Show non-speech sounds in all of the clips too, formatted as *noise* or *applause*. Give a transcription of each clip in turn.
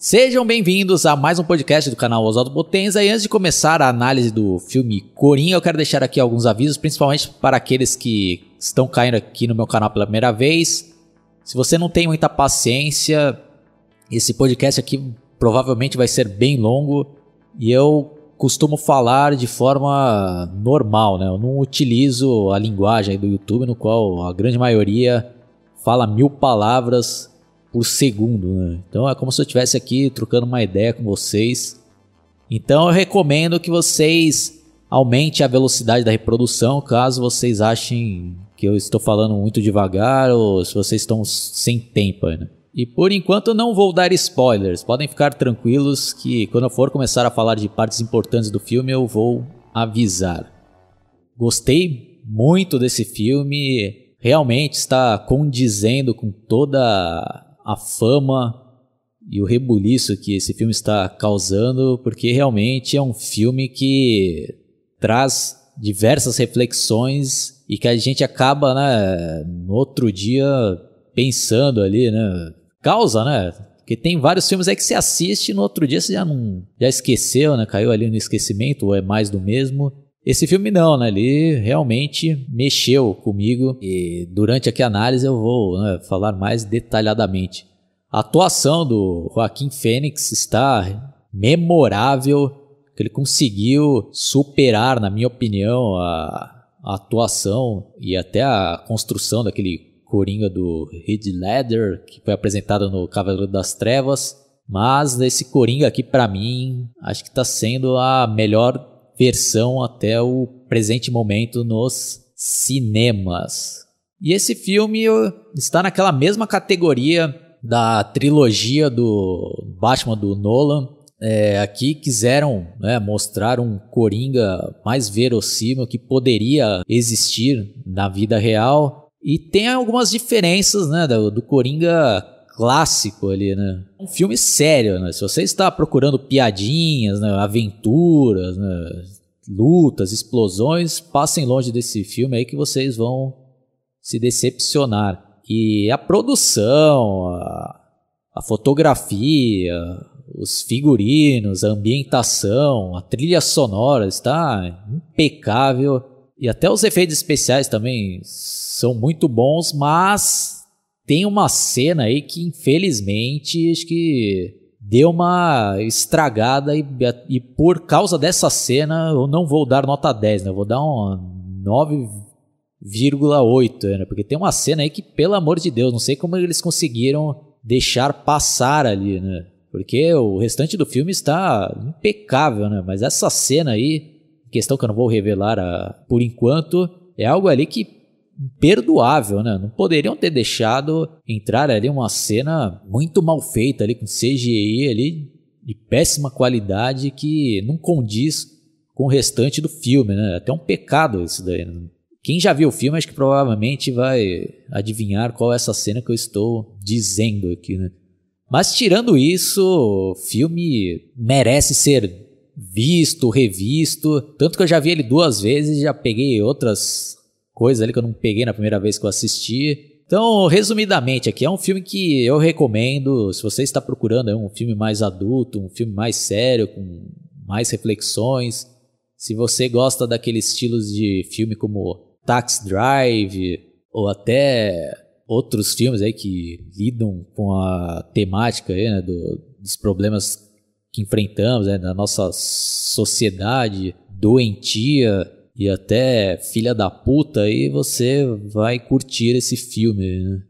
Sejam bem-vindos a mais um podcast do canal Oswaldo Potenza. E antes de começar a análise do filme Coringa, eu quero deixar aqui alguns avisos, principalmente para aqueles que estão caindo aqui no meu canal pela primeira vez. Se você não tem muita paciência, esse podcast aqui provavelmente vai ser bem longo e eu costumo falar de forma normal, né? Eu não utilizo a linguagem do YouTube no qual a grande maioria fala mil palavras por segundo, né? Então é como se eu estivesse aqui trocando uma ideia com vocês. Então eu recomendo que vocês aumentem a velocidade da reprodução, caso vocês achem que eu estou falando muito devagar ou se vocês estão sem tempo, né? E por enquanto não vou dar spoilers. Podem ficar tranquilos que quando eu for começar a falar de partes importantes do filme eu vou avisar. Gostei muito desse filme, realmente está condizendo com toda a fama e o rebuliço que esse filme está causando, porque realmente é um filme que traz diversas reflexões e que a gente acaba, né, no outro dia pensando ali, né, causa, né? Porque tem vários filmes aí que você assiste e no outro dia você já não já esqueceu, né? Caiu ali no esquecimento ou é mais do mesmo. Esse filme não, né? Ele realmente mexeu comigo e durante aqui a análise eu vou né, falar mais detalhadamente. A atuação do Joaquim Fênix está memorável, que ele conseguiu superar, na minha opinião, a, a atuação e até a construção daquele Coringa do Heath Ledger, que foi apresentado no Cavaleiro das Trevas. Mas esse Coringa aqui, para mim, acho que está sendo a melhor versão até o presente momento nos cinemas. E esse filme está naquela mesma categoria da trilogia do Batman do Nolan. É, aqui quiseram né, mostrar um Coringa mais verossímil que poderia existir na vida real. E tem algumas diferenças né, do, do Coringa clássico ali, né? Um filme sério, né? Se você está procurando piadinhas, né? aventuras, né? Lutas, explosões, passem longe desse filme aí que vocês vão se decepcionar. E a produção, a, a fotografia, os figurinos, a ambientação, a trilha sonora está impecável. E até os efeitos especiais também são muito bons, mas tem uma cena aí que, infelizmente, acho que deu uma estragada e, e por causa dessa cena eu não vou dar nota 10, né? Eu vou dar um 9,8, né? Porque tem uma cena aí que, pelo amor de Deus, não sei como eles conseguiram deixar passar ali, né? Porque o restante do filme está impecável, né? Mas essa cena aí, questão que eu não vou revelar a, ah, por enquanto, é algo ali que imperdoável, né? Não poderiam ter deixado entrar ali uma cena muito mal feita ali com CGI ali de péssima qualidade que não condiz com o restante do filme, né? Até um pecado isso daí. Né? Quem já viu o filme acho que provavelmente vai adivinhar qual é essa cena que eu estou dizendo aqui, né? Mas tirando isso, o filme merece ser visto, revisto. Tanto que eu já vi ele duas vezes, já peguei outras coisas ali que eu não peguei na primeira vez que eu assisti. Então, resumidamente, aqui é um filme que eu recomendo. Se você está procurando um filme mais adulto, um filme mais sério, com mais reflexões. Se você gosta daqueles estilos de filme como Taxi Drive ou até outros filmes aí que lidam com a temática aí, né, do, dos problemas que enfrentamos né, na nossa sociedade doentia e até filha da puta, aí você vai curtir esse filme, né?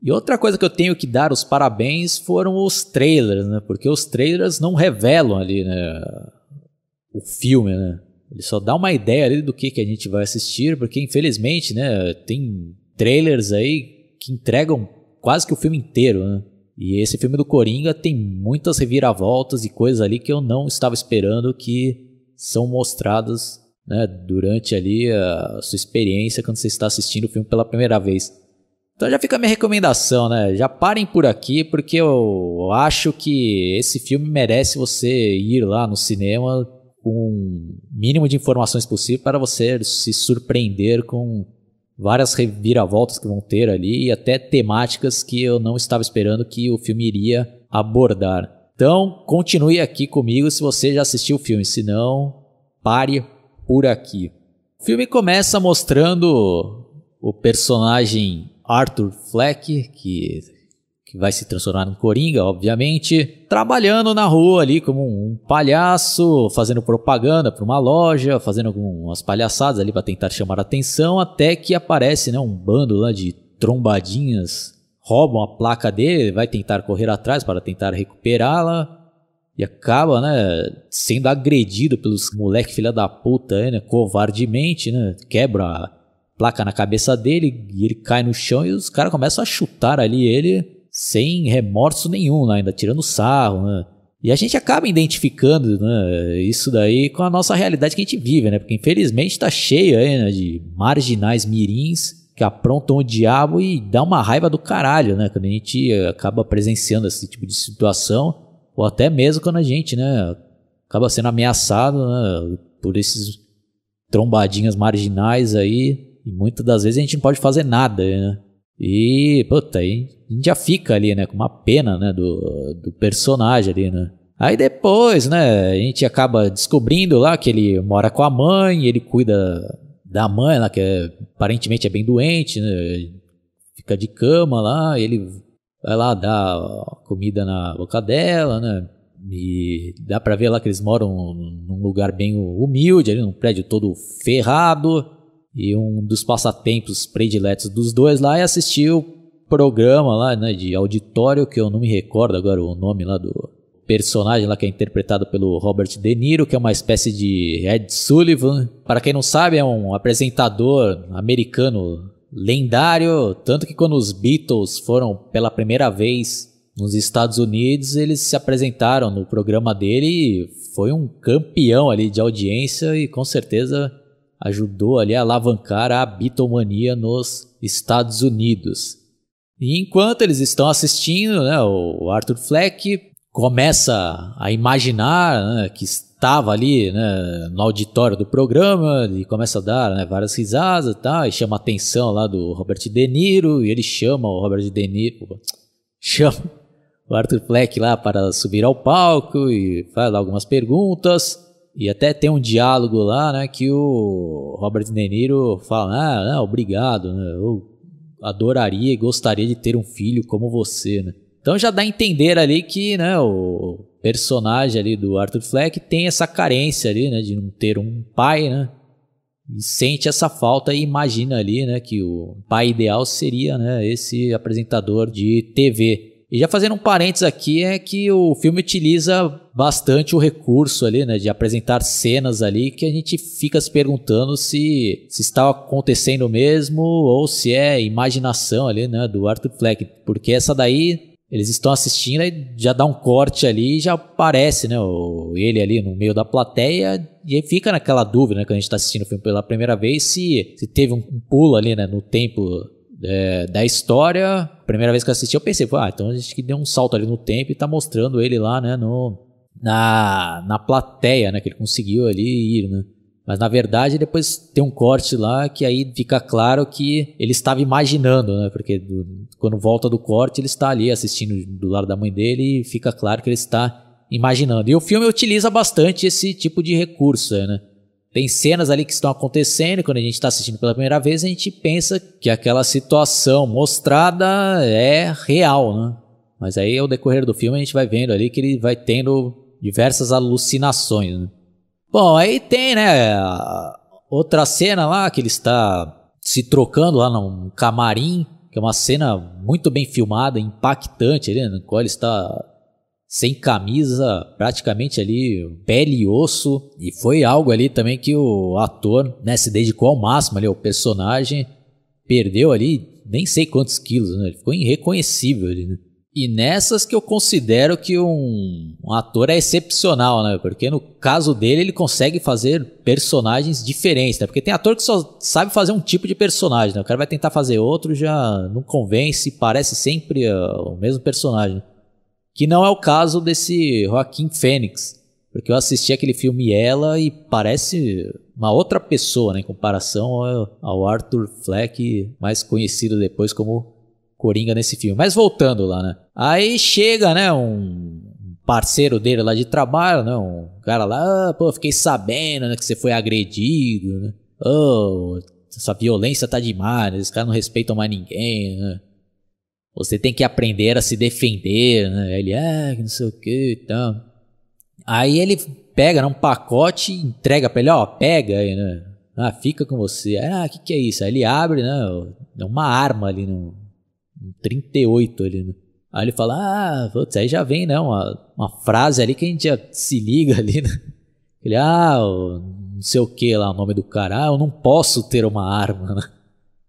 E outra coisa que eu tenho que dar os parabéns foram os trailers, né? Porque os trailers não revelam ali, né? O filme, né? Ele só dá uma ideia ali do que, que a gente vai assistir, porque infelizmente, né? Tem trailers aí que entregam quase que o filme inteiro, né? E esse filme do Coringa tem muitas reviravoltas e coisas ali que eu não estava esperando que são mostradas né, durante ali a sua experiência quando você está assistindo o filme pela primeira vez. Então já fica a minha recomendação, né? Já parem por aqui porque eu acho que esse filme merece você ir lá no cinema com o mínimo de informações possível para você se surpreender com várias reviravoltas que vão ter ali e até temáticas que eu não estava esperando que o filme iria abordar. Então, continue aqui comigo se você já assistiu o filme, se não, pare por aqui. O filme começa mostrando o personagem Arthur Fleck, que, que vai se transformar em Coringa, obviamente, trabalhando na rua ali como um palhaço, fazendo propaganda para uma loja, fazendo algumas palhaçadas ali para tentar chamar a atenção, até que aparece né, um bando lá de trombadinhas roubam a placa dele, vai tentar correr atrás para tentar recuperá-la e acaba, né, sendo agredido pelos moleque filha da puta, né, covardemente, né, quebra a placa na cabeça dele e ele cai no chão e os caras começam a chutar ali ele sem remorso nenhum, né, ainda tirando sarro, né. E a gente acaba identificando né, isso daí com a nossa realidade que a gente vive, né? Porque infelizmente está cheio aí, né, de marginais mirins que aprontam o diabo e dá uma raiva do caralho, né? Quando a gente acaba presenciando esse tipo de situação, ou até mesmo quando a gente, né, acaba sendo ameaçado né, por esses trombadinhas marginais aí, e muitas das vezes a gente não pode fazer nada, né? E, puta, aí a gente já fica ali, né, com uma pena, né, do, do personagem ali, né? Aí depois, né, a gente acaba descobrindo lá que ele mora com a mãe, ele cuida da mãe lá, que é, aparentemente é bem doente, né? Fica de cama lá, ele vai lá dar comida na boca dela, né? E dá pra ver lá que eles moram num lugar bem humilde, ali num prédio todo ferrado. E um dos passatempos prediletos dos dois lá é assistir o programa lá, né, de auditório, que eu não me recordo agora o nome lá do, personagem lá que é interpretado pelo Robert De Niro, que é uma espécie de Ed Sullivan. Para quem não sabe, é um apresentador americano lendário, tanto que quando os Beatles foram pela primeira vez nos Estados Unidos, eles se apresentaram no programa dele e foi um campeão ali de audiência e com certeza ajudou ali a alavancar a Beatlemania nos Estados Unidos. E enquanto eles estão assistindo, né, o Arthur Fleck começa a imaginar né, que estava ali né, no auditório do programa e começa a dar né, várias risadas tal, e chama a atenção lá do Robert De Niro, e ele chama o Robert De Niro, chama o Arthur Fleck lá para subir ao palco e faz lá algumas perguntas, e até tem um diálogo lá, né, que o Robert De Niro fala, ah, obrigado, né, eu adoraria e gostaria de ter um filho como você, né. Então já dá a entender ali que né, o personagem ali do Arthur Fleck tem essa carência ali, né, de não ter um pai, né? E sente essa falta e imagina ali, né, que o pai ideal seria, né, esse apresentador de TV. E já fazendo um parênteses aqui é que o filme utiliza bastante o recurso ali, né, de apresentar cenas ali que a gente fica se perguntando se se está acontecendo mesmo ou se é imaginação ali, né, do Arthur Fleck, porque essa daí eles estão assistindo e já dá um corte ali e já aparece, né, o, ele ali no meio da plateia e aí fica naquela dúvida, né, quando a gente está assistindo o filme pela primeira vez, se, se teve um, um pulo ali, né, no tempo é, da história. Primeira vez que eu assisti eu pensei, ah, então a gente deu um salto ali no tempo e tá mostrando ele lá, né, no, na, na plateia, né, que ele conseguiu ali ir, né. Mas na verdade depois tem um corte lá que aí fica claro que ele estava imaginando, né? Porque do, quando volta do corte ele está ali assistindo do lado da mãe dele e fica claro que ele está imaginando. E o filme utiliza bastante esse tipo de recurso, né? Tem cenas ali que estão acontecendo, quando a gente está assistindo pela primeira vez, a gente pensa que aquela situação mostrada é real, né? Mas aí, ao decorrer do filme, a gente vai vendo ali que ele vai tendo diversas alucinações, né? Bom, aí tem, né, outra cena lá que ele está se trocando lá num camarim, que é uma cena muito bem filmada, impactante ali, no qual ele está sem camisa, praticamente ali, pele e osso. E foi algo ali também que o ator né, se dedicou ao máximo ali, o personagem perdeu ali nem sei quantos quilos, né? Ele ficou irreconhecível ali, né? E nessas que eu considero que um, um, ator é excepcional, né? Porque no caso dele ele consegue fazer personagens diferentes, né? Porque tem ator que só sabe fazer um tipo de personagem, né? O cara vai tentar fazer outro, já não convence, parece sempre uh, o mesmo personagem. Que não é o caso desse Joaquim Fênix. Porque eu assisti aquele filme Ela e parece uma outra pessoa, né? Em comparação ao Arthur Fleck, mais conhecido depois como Coringa nesse filme. Mas voltando lá, né? Aí chega, né, um parceiro dele lá de trabalho, né? Um cara lá, ah, pô, fiquei sabendo né, que você foi agredido, né? Oh, essa violência tá demais? Esses caras não respeitam mais ninguém, né? Você tem que aprender a se defender, né? Ele, ah, não sei o que e tal. Aí ele pega né, um pacote entrega pra ele, ó, pega aí, né? Ah, fica com você. Ah, o que, que é isso? Aí ele abre, né? É uma arma ali no, no 38 ali, né? Aí ele fala, ah, putz, aí já vem, né? Uma, uma frase ali que a gente já se liga ali, né? Ele, ah, não sei o que lá, o nome do cara, ah, eu não posso ter uma arma, né?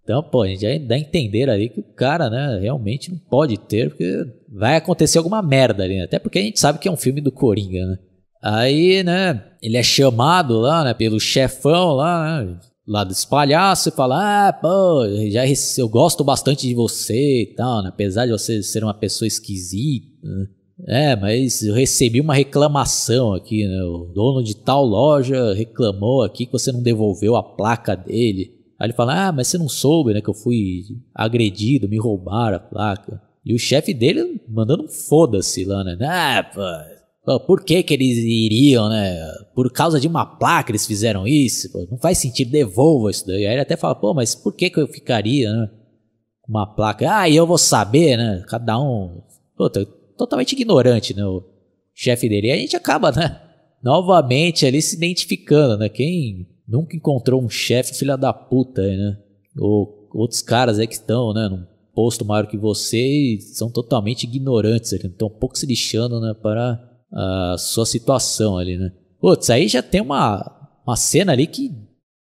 Então, pô, a gente já dá a entender ali que o cara, né, realmente não pode ter, porque vai acontecer alguma merda ali, né? Até porque a gente sabe que é um filme do Coringa, né? Aí, né, ele é chamado lá, né, pelo chefão lá, né, lá dos palhaços e fala, ah, pô, já eu gosto bastante de você e tal, né, apesar de você ser uma pessoa esquisita, né? É, mas eu recebi uma reclamação aqui, né? O dono de tal loja reclamou aqui que você não devolveu a placa dele. Aí ele fala: Ah, mas você não soube, né? Que eu fui agredido, me roubaram a placa. E o chefe dele mandando um foda-se lá, né? Ah, pô, por que que eles iriam, né? Por causa de uma placa eles fizeram isso? Não faz sentido, devolva isso daí. Aí ele até fala: Pô, mas por que que eu ficaria, né? Uma placa? Ah, e eu vou saber, né? Cada um. Pô, totalmente ignorante, né? O chefe dele. E a gente acaba, né? Novamente ali se identificando, né? Quem nunca encontrou um chefe filha da puta né? Ou outros caras aí que estão, né? Num posto maior que você e são totalmente ignorantes ali. Estão um pouco se lixando, né? Para a sua situação ali, né? Putz, aí já tem uma, uma cena ali que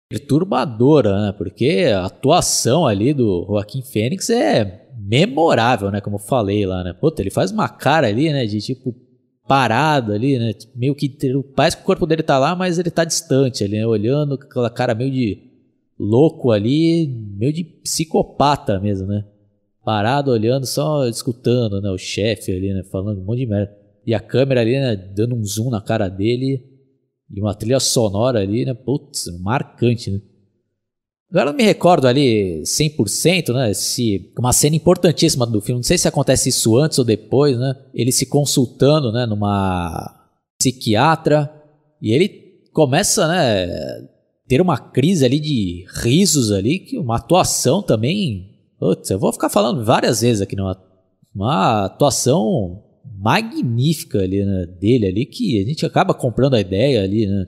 perturbadora, né? Porque a atuação ali do Joaquim Fênix é memorável, né? Como eu falei lá, né? Puta, ele faz uma cara ali, né? De tipo parado ali, né? Meio que parece que o corpo dele tá lá, mas ele tá distante ali, né? Olhando com aquela cara meio de louco ali, meio de psicopata mesmo, né? Parado olhando, só escutando, né? O chefe ali, né? Falando um monte de merda. E a câmera ali, né? Dando um zoom na cara dele. E uma trilha sonora ali, né? Putz, marcante, né? Agora não me recordo ali 100%, né? Se uma cena importantíssima do filme, não sei se acontece isso antes ou depois, né? Ele se consultando, né, numa psiquiatra e ele começa, né, ter uma crise ali de risos ali, que uma atuação também, putz, eu vou ficar falando várias vezes aqui, uma, uma atuação magnífica ali, né, dele ali que a gente acaba comprando a ideia ali, né?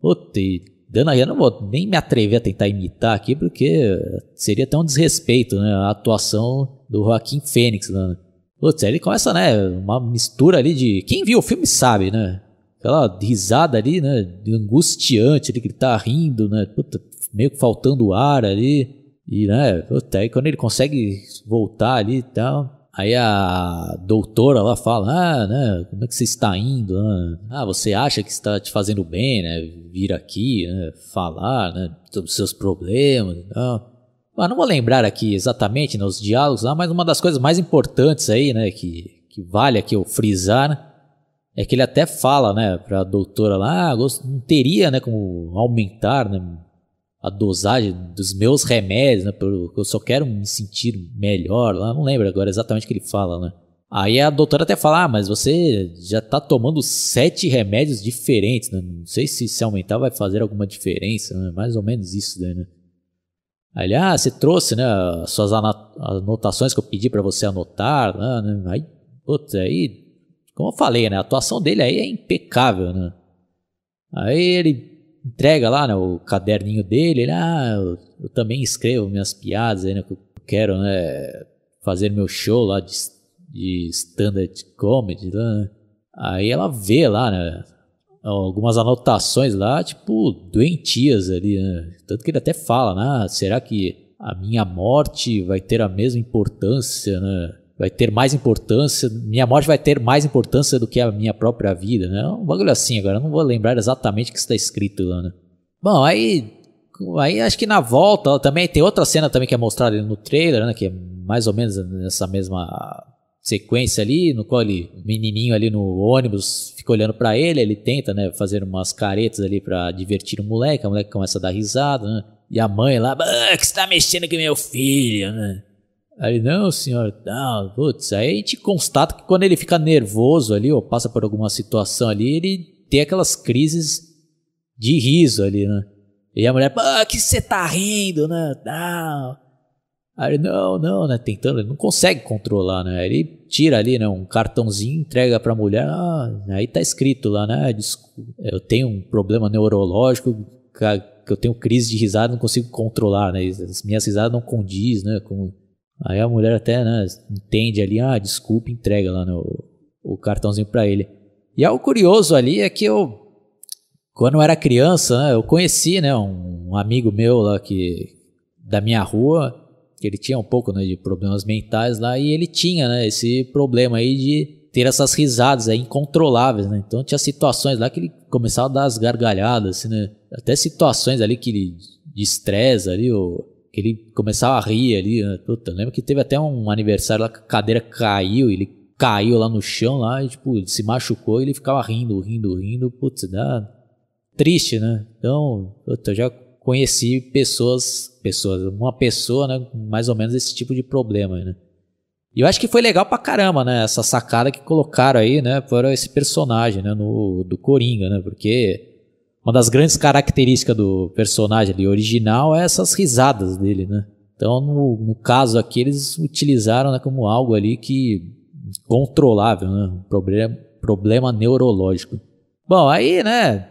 Putz, Dando aí, eu não vou nem me atrever a tentar imitar aqui, porque seria até um desrespeito, né? A atuação do Joaquim Fênix, né? Putz, ele começa, né? Uma mistura ali de. Quem viu o filme sabe, né? Aquela risada ali, né? Angustiante, ele que tá rindo, né? Puta, meio que faltando ar ali. E, né? Puta, aí quando ele consegue voltar ali e tal. Aí a doutora lá fala, ah, né, como é que você está indo? Né? Ah, você acha que está te fazendo bem, né, vir aqui, né, falar, né, sobre os seus problemas tal. Mas não vou lembrar aqui exatamente nos né, diálogos lá, mas uma das coisas mais importantes aí, né, que, que vale aqui eu frisar, né, é que ele até fala, né, para a doutora lá, ah, não teria, né, como aumentar, né, a dosagem dos meus remédios, né? Porque eu só quero me sentir melhor lá. Não lembro agora exatamente o que ele fala, né? Aí a doutora até fala, ah, mas você já tá tomando sete remédios diferentes, né? Não sei se se aumentar vai fazer alguma diferença, né? Mais ou menos isso né? Aí ah, você trouxe, né, as suas anotações que eu pedi para você anotar, né? Aí, putz, aí, como eu falei, né, a atuação dele aí é impecável, né? Aí ele entrega lá né, o caderninho dele, ele, ah, eu, também escrevo minhas piadas aí, né, que eu quero né, fazer meu show lá de, de stand-up comedy. Né? Aí ela vê lá, né, algumas anotações lá, tipo, doentias ali, né? Tanto que ele até fala, né, será que a minha morte vai ter a mesma importância, né? Vai ter mais importância, minha morte vai ter mais importância do que a minha própria vida, né? Um bagulho assim agora, não vou lembrar exatamente o que está escrito lá, né? Bom, aí, aí acho que na volta também tem outra cena também que é mostrada no trailer, né? Que é mais ou menos nessa mesma sequência ali, no qual ele, o menininho ali no ônibus fica olhando para ele, ele tenta, né, fazer umas caretas ali para divertir o moleque, a moleque começa a dar risada, né? E a mãe lá, ah, que você tá mexendo com meu filho, né? Aí, não, senhor, não, putz, aí a gente constata que quando ele fica nervoso ali, ou passa por alguma situação ali, ele tem aquelas crises de riso ali, né? E a mulher, pô, que você tá rindo, né? Não. Aí, não, não, né? Tentando, ele não consegue controlar, né? Ele tira ali, né? Um cartãozinho, entrega pra mulher, ah, aí tá escrito lá, né? Eu tenho um problema neurológico, que eu tenho crise de risada, não consigo controlar, né? As minhas risadas não condiz, né? Com Aí a mulher até, né, entende ali, ah, desculpa, entrega lá no, o cartãozinho para ele. E algo curioso ali é que eu, quando eu era criança, né, eu conheci, né, um, amigo meu lá que, da minha rua, que ele tinha um pouco, né, de problemas mentais lá, e ele tinha, né, esse problema aí de ter essas risadas aí incontroláveis, né, então tinha situações lá que ele começava a dar as gargalhadas, assim, né, até situações ali que ele, de estresse ali, ou que ele começava a rir ali. Né? Lembro que teve até um aniversário lá que a cadeira caiu, ele caiu lá no chão lá, e, tipo, ele se machucou e ele ficava rindo, rindo, rindo. Putz, dá triste, né? Então, puta, eu já conheci pessoas, pessoas, uma pessoa, né, mais ou menos esse tipo de problema, né? E eu acho que foi legal pra caramba, né? Essa sacada que colocaram aí, né? Para esse personagem, né? No, do Coringa, né? Porque uma das grandes características do personagem ali original é essas risadas dele, né? Então, no, no caso aqui, eles utilizaram né, como algo ali que controlável, né? Um problema, problema neurológico. Bom, aí, né?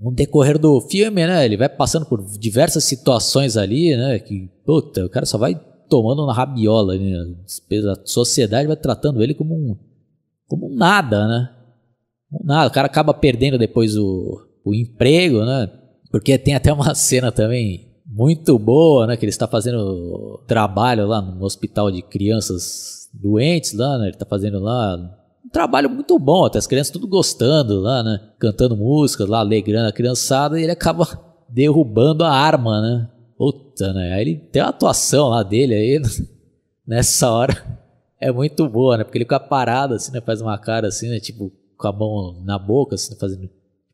No decorrer do filme, né? Ele vai passando por diversas situações ali, né? Que, puta, o cara só vai tomando uma rabiola, né? A sociedade vai tratando ele como um, como um nada, né? Um nada. O cara acaba perdendo depois o, o emprego, né? Porque tem até uma *laughs* cena também muito boa, né? Que ele está fazendo trabalho lá no hospital de crianças doentes lá, né? Ele está fazendo lá um trabalho muito bom, até as crianças tudo gostando lá, né? Cantando músicas lá, alegrando a criançada e ele acaba *laughs* derrubando a arma, né? Puta, né? Aí ele tem uma atuação lá dele aí, *laughs* nessa hora. É muito boa, né? Porque ele fica parado assim, né? Faz uma cara assim, né? Tipo, com a mão na boca, assim, fazendo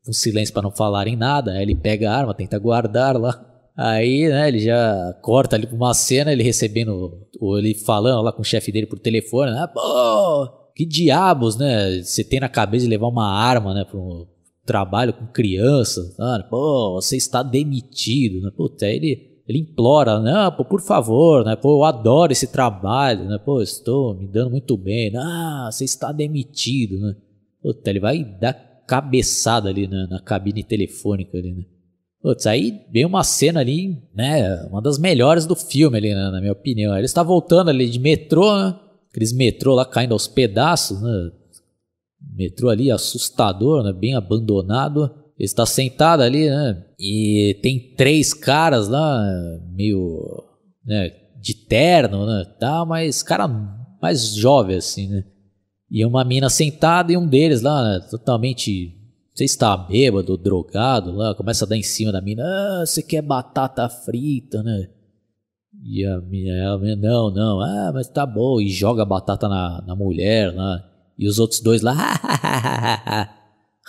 um silêncio para não falarem nada. Aí ele pega a arma, tenta guardar lá. Aí, né, ele já corta ali pra uma cena, ele recebendo, ou ele falando lá com o chefe dele por telefone, né, pô, que diabos, né, você tem na cabeça de levar uma arma, né, pro trabalho com crianças, né, pô, você está demitido, né, puta, aí ele, ele implora, não, pô, por favor, né, pô, eu adoro esse trabalho, né, pô, estou me dando muito bem, ah, você está demitido, né, puta, ele vai dar cabeçada ali na, na cabine telefônica ali, né? Putz, aí vem uma cena ali, né? Uma das melhores do filme ali, né, na minha opinião. Ele está voltando ali de metrô, né? Aqueles metrô lá caindo aos pedaços, né? Metrô ali assustador, né? Bem abandonado. Ele está sentado ali, né? E tem três caras lá, meio, né? De terno, né? Tá, mas cara mais jovem assim, né? E uma mina sentada e um deles lá, totalmente. Não sei se tá bêbado, drogado lá, começa a dar em cima da mina. Ah, você quer batata frita, né? E a mina, não, não, ah, mas tá bom. E joga a batata na, na mulher lá. E os outros dois lá, *laughs*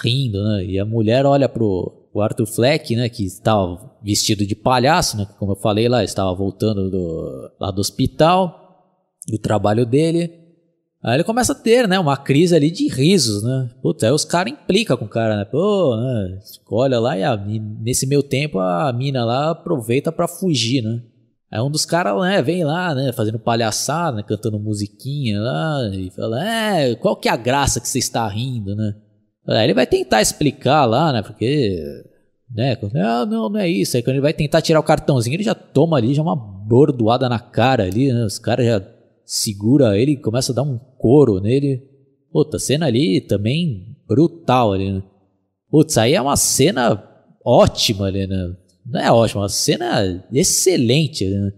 rindo, né? E a mulher olha pro, pro Arthur Fleck, né? Que estava vestido de palhaço, né? Como eu falei lá, estava voltando do, lá do hospital, do trabalho dele. Aí ele começa a ter, né, uma crise ali de risos, né? Puta, aí os caras implicam com o cara, né? Pô, né? Olha lá e a, nesse meu tempo a mina lá aproveita para fugir, né? Aí um dos caras, né, vem lá, né, fazendo palhaçada, né, cantando musiquinha lá, e fala, é, qual que é a graça que você está rindo, né? Aí ele vai tentar explicar lá, né, porque, né, não, não, não é isso. Aí quando ele vai tentar tirar o cartãozinho, ele já toma ali, já uma bordoada na cara ali, né, os caras já segura ele, começa a dar um couro nele. Puta, cena ali também brutal ali, né? Putz, aí é uma cena ótima ali, né? Não é ótima, é uma cena excelente, né?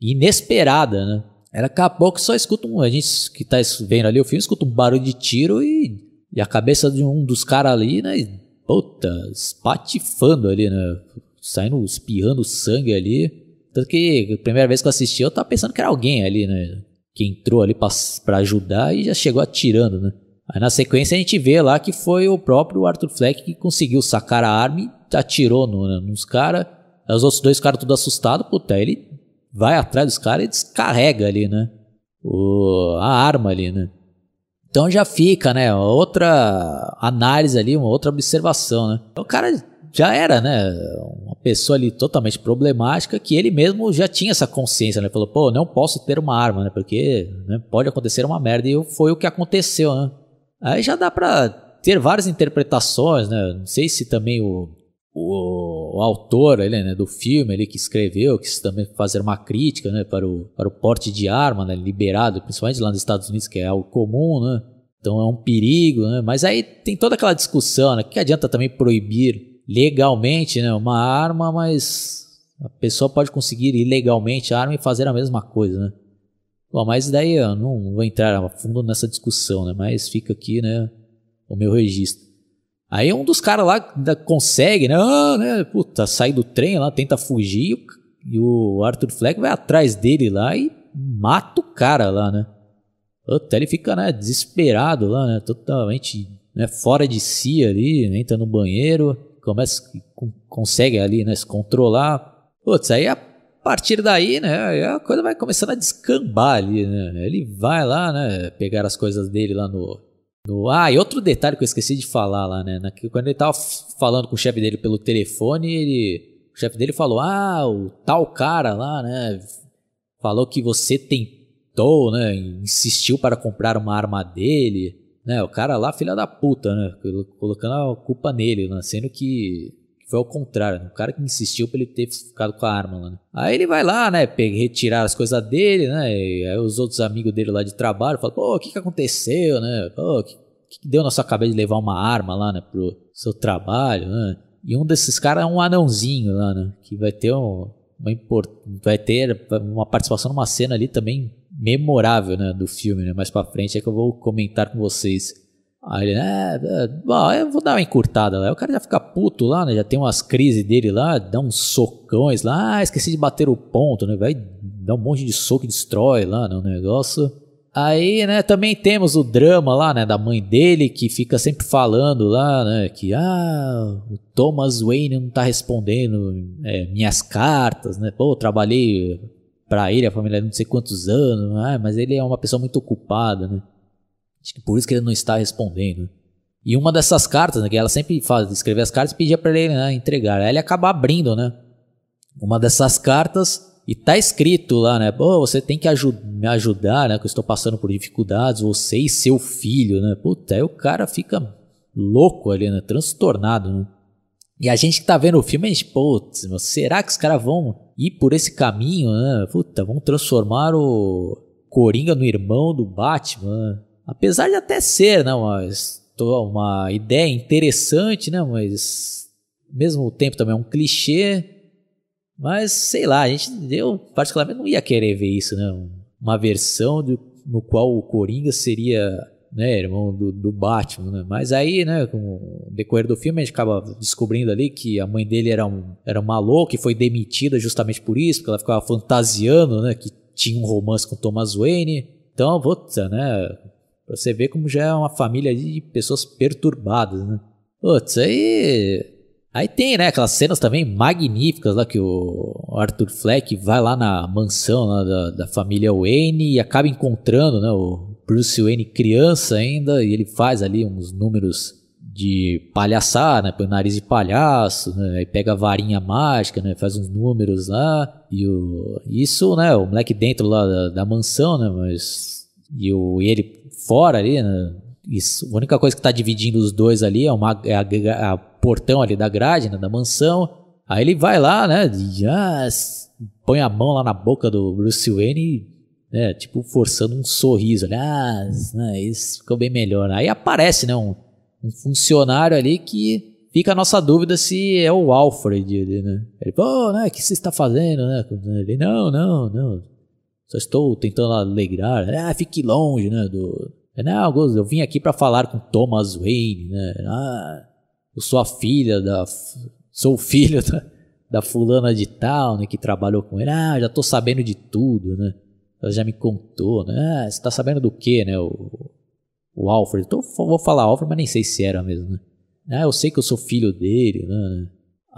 Inesperada, né? Era daqui a pouco só escuta um. A gente que tá vendo ali o filme escuta um barulho de tiro e, e a cabeça de um dos caras ali, né? E, puta, espatifando ali, né? Saindo, espirrando sangue ali. Tanto que a primeira vez que eu assisti, eu tava pensando que era alguém ali, né? Que entrou ali para ajudar e já chegou atirando, né? Aí na sequência a gente vê lá que foi o próprio Arthur Fleck que conseguiu sacar a arma e atirou no, né, nos caras. Os outros dois caras tudo assustados, puta, ele vai atrás dos caras e descarrega ali, né? O, a arma ali, né? Então já fica, né? Outra análise ali, uma outra observação, né? Então, o cara já era, né? Uma pessoa ali totalmente problemática que ele mesmo já tinha essa consciência, né? Falou, pô, não posso ter uma arma, né? Porque né, pode acontecer uma merda. E foi o que aconteceu, né? Aí já dá pra ter várias interpretações, né? Não sei se também o, o, o autor ele, né, do filme ele que escreveu, quis também fazer uma crítica né, para, o, para o porte de arma né, liberado, principalmente lá nos Estados Unidos, que é algo comum, né? Então é um perigo, né? Mas aí tem toda aquela discussão, né? Que adianta também proibir legalmente né, uma arma, mas a pessoa pode conseguir ilegalmente a arma e fazer a mesma coisa, né? Bom, mas daí eu não vou entrar a fundo nessa discussão, né? Mas fica aqui, né, o meu registro. Aí um dos caras lá consegue, né? Ah, né? Puta, sai do trem lá, tenta fugir e o Arthur Fleck vai atrás dele lá e mata o cara lá, né? Puta, ele fica, né, desesperado lá, né? Totalmente né, fora de si ali, né? entra no banheiro, começa, consegue ali, né, se controlar. Putz, aí a partir daí, né, a coisa vai começando a descambar ali, né? Ele vai lá, né, pegar as coisas dele lá no, no, ah, e outro detalhe que eu esqueci de falar lá, né? quando ele tava falando com o chefe dele pelo telefone, ele, o chefe dele falou: Ah, o tal cara lá, né? Falou que você tentou, né? Insistiu para comprar uma arma dele, né? O cara lá, filha da puta, né? Colocando a culpa nele, né? Sendo que foi ao contrário, né? o cara que insistiu pra ele ter ficado com a arma lá, né? Aí ele vai lá, né, retirar as coisas dele, né, e aí os outros amigos dele lá de trabalho falam, pô, o que que aconteceu, né, pô, o que, que deu na sua cabeça de levar uma arma lá, né, pro seu trabalho, né? E um desses caras é um anãozinho lá, né, que vai ter um, uma import... vai ter uma participação numa cena ali também memorável, né, do filme, né, mais pra frente é que eu vou comentar com vocês. Aí ele, é, é, bom, eu vou dar uma encurtada lá. O cara já fica puto lá, né? Já tem umas crises dele lá, dá uns socões lá. Ah, esqueci de bater o ponto, né? Vai dar um monte de soco e destrói lá no negócio. Aí, né, também temos o drama lá, né, da mãe dele, que fica sempre falando lá, né, que, ah, o Thomas Wayne não tá respondendo é, minhas cartas, né, pô, trabalhei pra ele, a família, não sei quantos anos, ah, mas ele é uma pessoa muito ocupada, né. Acho que por isso que ele não está respondendo. E uma dessas cartas, né, que ela sempre faz, escrever as cartas e pedia para ele né, entregar. Aí ele acaba abrindo, né? Uma dessas cartas e tá escrito lá, né? Pô, você tem que ajud me ajudar, né? Que eu estou passando por dificuldades, você e seu filho, né? Puta, aí o cara fica louco ali, né? Transtornado, né? E a gente que tá vendo o filme, a gente, putz, será que os caras vão ir por esse caminho, né? Puta, vão transformar o Coringa no irmão do Batman. Apesar de até ser, né, uma, uma ideia interessante, né, mas ao mesmo tempo também é um clichê. Mas sei lá, a gente, eu particularmente não ia querer ver isso, né? Uma versão do, no qual o Coringa seria, né, irmão do, do Batman, né? Mas aí, né, com o decorrer do filme a gente acaba descobrindo ali que a mãe dele era um, era uma louca e foi demitida justamente por isso, porque ela ficava fantasiando, né, que tinha um romance com Thomas Wayne. Então, puta, né, Pra você ver como já é uma família de pessoas perturbadas, né? Putz, aí. Aí tem, né, aquelas cenas também magníficas lá que o Arthur Fleck vai lá na mansão lá da, da família Wayne e acaba encontrando, né, o Bruce Wayne criança ainda e ele faz ali uns números de palhaçar, né? Põe o nariz de palhaço, né? Aí pega a varinha mágica, né? Faz uns números lá. E o... isso, né? O moleque dentro lá da, da mansão, né? Mas... E, o... e ele fora ali, né? Isso, a única coisa que está dividindo os dois ali é, uma, é a, a portão ali da grade, né, da mansão. Aí ele vai lá, né? E, ah, põe a mão lá na boca do Bruce Wayne, né, tipo forçando um sorriso. Ah, né, isso ficou bem melhor. Aí aparece, né, um, um funcionário ali que fica a nossa dúvida se é o Alfred, né? Ele, pô, né, o que você está fazendo, né? Ele, não, não, não. Só estou tentando alegrar. Ah, fique longe, né? Do... Não, eu vim aqui para falar com Thomas Wayne, né? Ah, eu sou a filha da. Sou filho *laughs* da, da fulana de tal, né? Que trabalhou com ele. Ah, já tô sabendo de tudo, né? Ela já me contou, né? Ah, você tá sabendo do que, né? O, o Alfred. Então, vou falar Alfred, mas nem sei se era mesmo, né? Ah, eu sei que eu sou filho dele, né?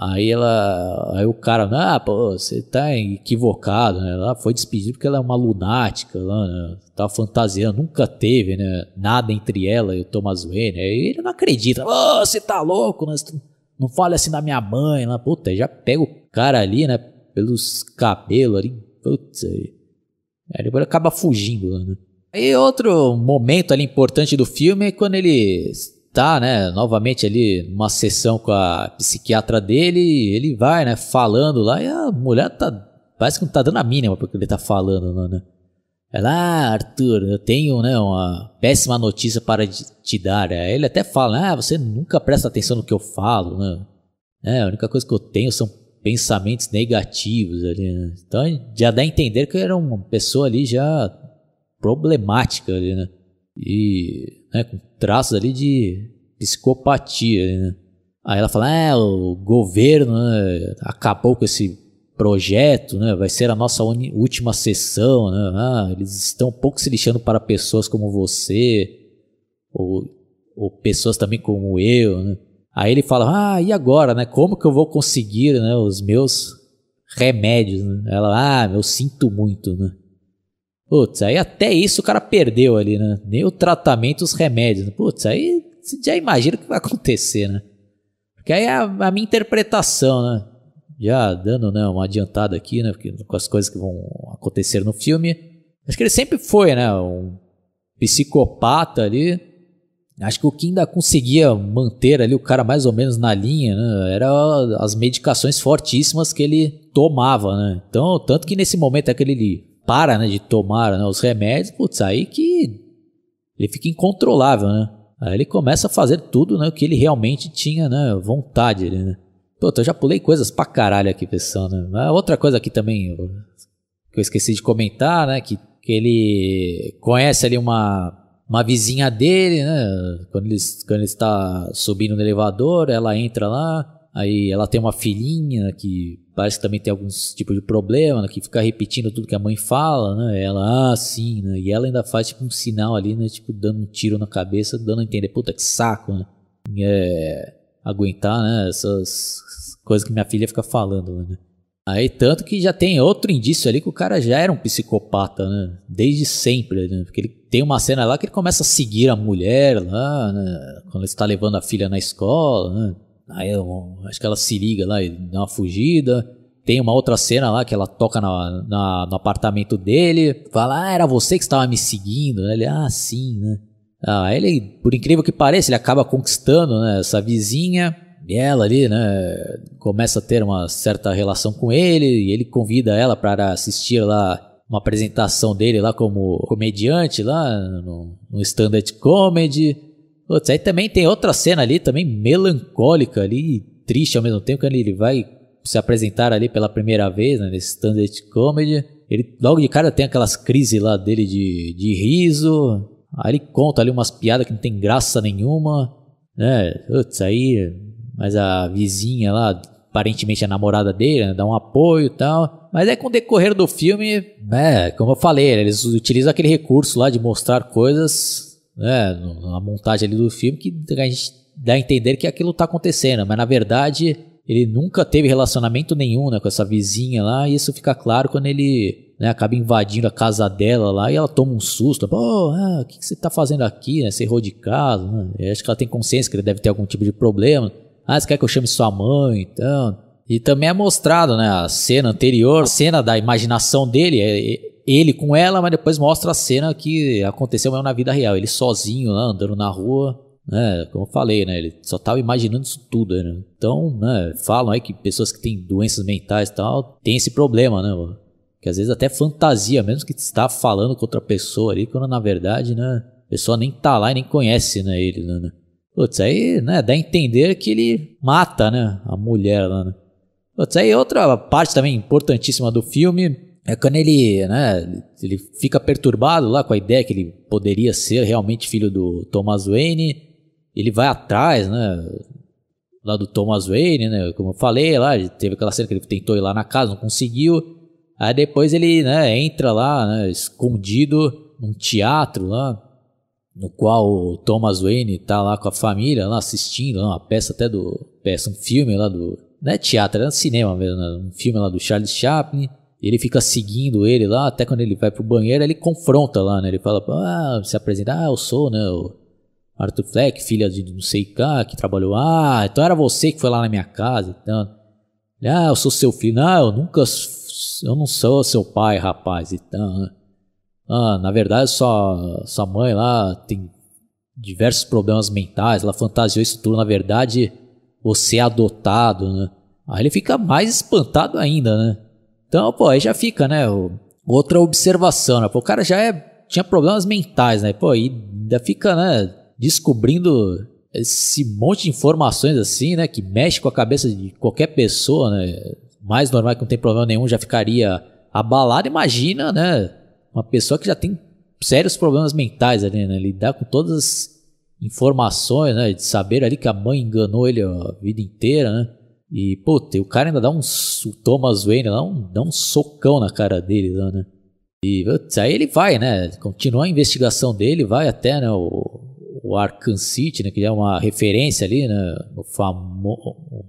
Aí ela. Aí o cara, ah, pô, você tá equivocado, né? Ela foi despedida porque ela é uma lunática lá, né? Tava fantasiando, nunca teve, né? Nada entre ela e o Thomas Wayne. Aí ele não acredita. Oh, você tá louco, né? Não fale assim da minha mãe lá. Puta, já pega o cara ali, né? Pelos cabelos ali. Putz, aí. Aí depois acaba fugindo né? E outro momento ali importante do filme é quando ele está, né, novamente ali numa sessão com a psiquiatra dele, ele vai, né, falando lá e a mulher tá, parece que não tá dando a mínima porque ele tá falando, lá, né. Ela, ah, Arthur, eu tenho, né, uma péssima notícia para te dar. Aí ele até fala, ah, você nunca presta atenção no que eu falo, né. É, a única coisa que eu tenho são pensamentos negativos ali, né? Então já dá a entender que era uma pessoa ali já problemática ali, né? E né, com traços ali de psicopatia, né? Aí ela fala, é, o governo né, acabou com esse projeto, né? Vai ser a nossa última sessão, né? Ah, eles estão um pouco se lixando para pessoas como você, ou, ou pessoas também como eu, né? Aí ele fala, ah, e agora, né? Como que eu vou conseguir, né, os meus remédios? Né? Ela, ah, eu sinto muito, né? Putz, aí até isso o cara perdeu ali, né? Nem o tratamento, os remédios. Né? Putz, aí você já imagina o que vai acontecer, né? Porque aí é a, a minha interpretação, né? Já dando né, uma adiantada aqui, né? Porque, com as coisas que vão acontecer no filme. Acho que ele sempre foi, né? Um psicopata ali. Acho que o que ainda conseguia manter ali o cara mais ou menos na linha, né? Era as medicações fortíssimas que ele tomava, né? Então, tanto que nesse momento é que ele para né, de tomar né, os remédios, putz, aí que ele fica incontrolável, né? Aí ele começa a fazer tudo né, o que ele realmente tinha né, vontade. Né? Puta, eu já pulei coisas pra caralho aqui pensando. Né? Outra coisa aqui também que eu esqueci de comentar, né? Que, que ele conhece ali uma, uma vizinha dele, né? Quando ele, quando ele está subindo no elevador, ela entra lá, Aí ela tem uma filhinha que parece que também tem alguns tipos de problema, né, que fica repetindo tudo que a mãe fala, né? Ela, ah, sim, né? E ela ainda faz tipo um sinal ali, né? Tipo, dando um tiro na cabeça, dando a entender, puta que saco, né? É, aguentar, né? Essas coisas que minha filha fica falando, né? Aí tanto que já tem outro indício ali que o cara já era um psicopata, né? Desde sempre, né? Porque ele tem uma cena lá que ele começa a seguir a mulher lá, né? Quando ele está levando a filha na escola, né? Aí eu, acho que ela se liga lá e dá uma fugida. Tem uma outra cena lá que ela toca na, na, no apartamento dele. Fala, ah, era você que estava me seguindo. Ele, ah, sim, né? Ah, ele, por incrível que pareça, ele acaba conquistando né, essa vizinha. E ela ali, né, começa a ter uma certa relação com ele. E ele convida ela para assistir lá uma apresentação dele lá como comediante lá no, no stand-up comedy. Putz, aí também tem outra cena ali, também melancólica ali, triste ao mesmo tempo, quando ele vai se apresentar ali pela primeira vez, né, nesse stand-up comedy. Ele logo de cara tem aquelas crises lá dele de, de riso. Aí ele conta ali umas piadas que não tem graça nenhuma, né? Putz, aí, mas a vizinha lá, aparentemente a namorada dele, né, dá um apoio e tal. Mas é com o decorrer do filme, né, como eu falei, eles utilizam aquele recurso lá de mostrar coisas né, na montagem ali do filme, que a gente dá a entender que aquilo está acontecendo, mas na verdade ele nunca teve relacionamento nenhum né, com essa vizinha lá, e isso fica claro quando ele né, acaba invadindo a casa dela lá e ela toma um susto. Pô, ah, o que, que você está fazendo aqui? Né? Você errou de casa. Né? acho que ela tem consciência que ele deve ter algum tipo de problema. Ah, você quer que eu chame sua mãe? Então. E também é mostrado né, a cena anterior, a cena da imaginação dele. É, ele com ela, mas depois mostra a cena que aconteceu mesmo na vida real. Ele sozinho lá, andando na rua, né? Como eu falei, né? Ele só tava imaginando isso tudo, né? Então, né? Falam aí que pessoas que têm doenças mentais e tal, tem esse problema, né? Que às vezes até fantasia, mesmo que está falando com outra pessoa ali, quando na verdade, né? A pessoa nem tá lá e nem conhece, né? Ele, né? Putz, aí, né? Dá a entender que ele mata, né? A mulher lá, né? Putz, aí outra parte também importantíssima do filme é quando ele, né, ele fica perturbado lá com a ideia que ele poderia ser realmente filho do Thomas Wayne, ele vai atrás, né, lá do Thomas Wayne, né, como eu falei lá, teve aquela cena que ele tentou ir lá na casa, não conseguiu, aí depois ele, né, entra lá, né, escondido num teatro lá, no qual o Thomas Wayne tá lá com a família, lá assistindo, lá, uma peça até do, peça, um filme lá do Não é teatro, era cinema mesmo, né? um filme lá do Charles Chaplin. Ele fica seguindo ele lá, até quando ele vai pro banheiro, ele confronta lá, né? Ele fala, ah, se apresenta, ah, eu sou, né? O Arthur Fleck, filha de não sei cá, que trabalhou, ah, então era você que foi lá na minha casa, então. Ah, eu sou seu filho. Não, eu nunca, eu não sou seu pai, rapaz, então. Ah, na verdade, sua, sua mãe lá tem diversos problemas mentais, ela fantasiou isso tudo, na verdade, você é adotado, né? Aí ele fica mais espantado ainda, né? Então, pô, aí já fica, né? Outra observação, né? Pô, o cara já é, tinha problemas mentais, né? Pô, aí ainda fica, né? Descobrindo esse monte de informações assim, né? Que mexe com a cabeça de qualquer pessoa, né? Mais normal que não tem problema nenhum, já ficaria abalado. Imagina, né? Uma pessoa que já tem sérios problemas mentais ali, né? Lidar com todas as informações, né? De saber ali que a mãe enganou ele a vida inteira, né? E, puta, o cara ainda dá um. O Thomas Wayne lá um, dá um socão na cara dele lá, né? E putz, aí ele vai, né? Continua a investigação dele, vai até né, o, o Arkham City, né? Que é uma referência ali, né? O, famo,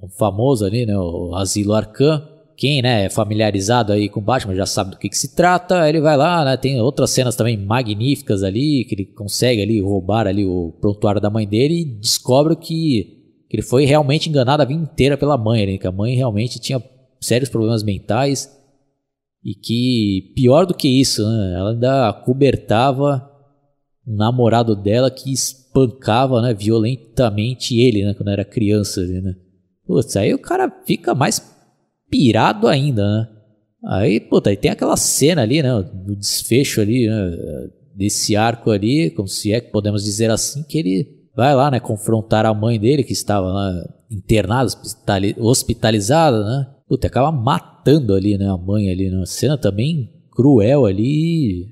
o famoso ali, né? O Asilo Arkham. Quem, né, é familiarizado aí com Batman já sabe do que, que se trata. Ele vai lá, né? Tem outras cenas também magníficas ali, que ele consegue ali roubar ali o prontuário da mãe dele e descobre que que ele foi realmente enganado a vida inteira pela mãe, né? que a mãe realmente tinha sérios problemas mentais e que, pior do que isso, né? ela ainda cobertava um namorado dela que espancava né, violentamente ele né, quando era criança. né? Putz, aí o cara fica mais pirado ainda, né? Aí, puta, aí tem aquela cena ali, né? Do desfecho ali, né? Desse arco ali, como se é que podemos dizer assim, que ele vai lá, né, confrontar a mãe dele, que estava lá internada, hospitalizada, né? Puta, acaba matando ali, né, a mãe ali, né? Cena também cruel ali,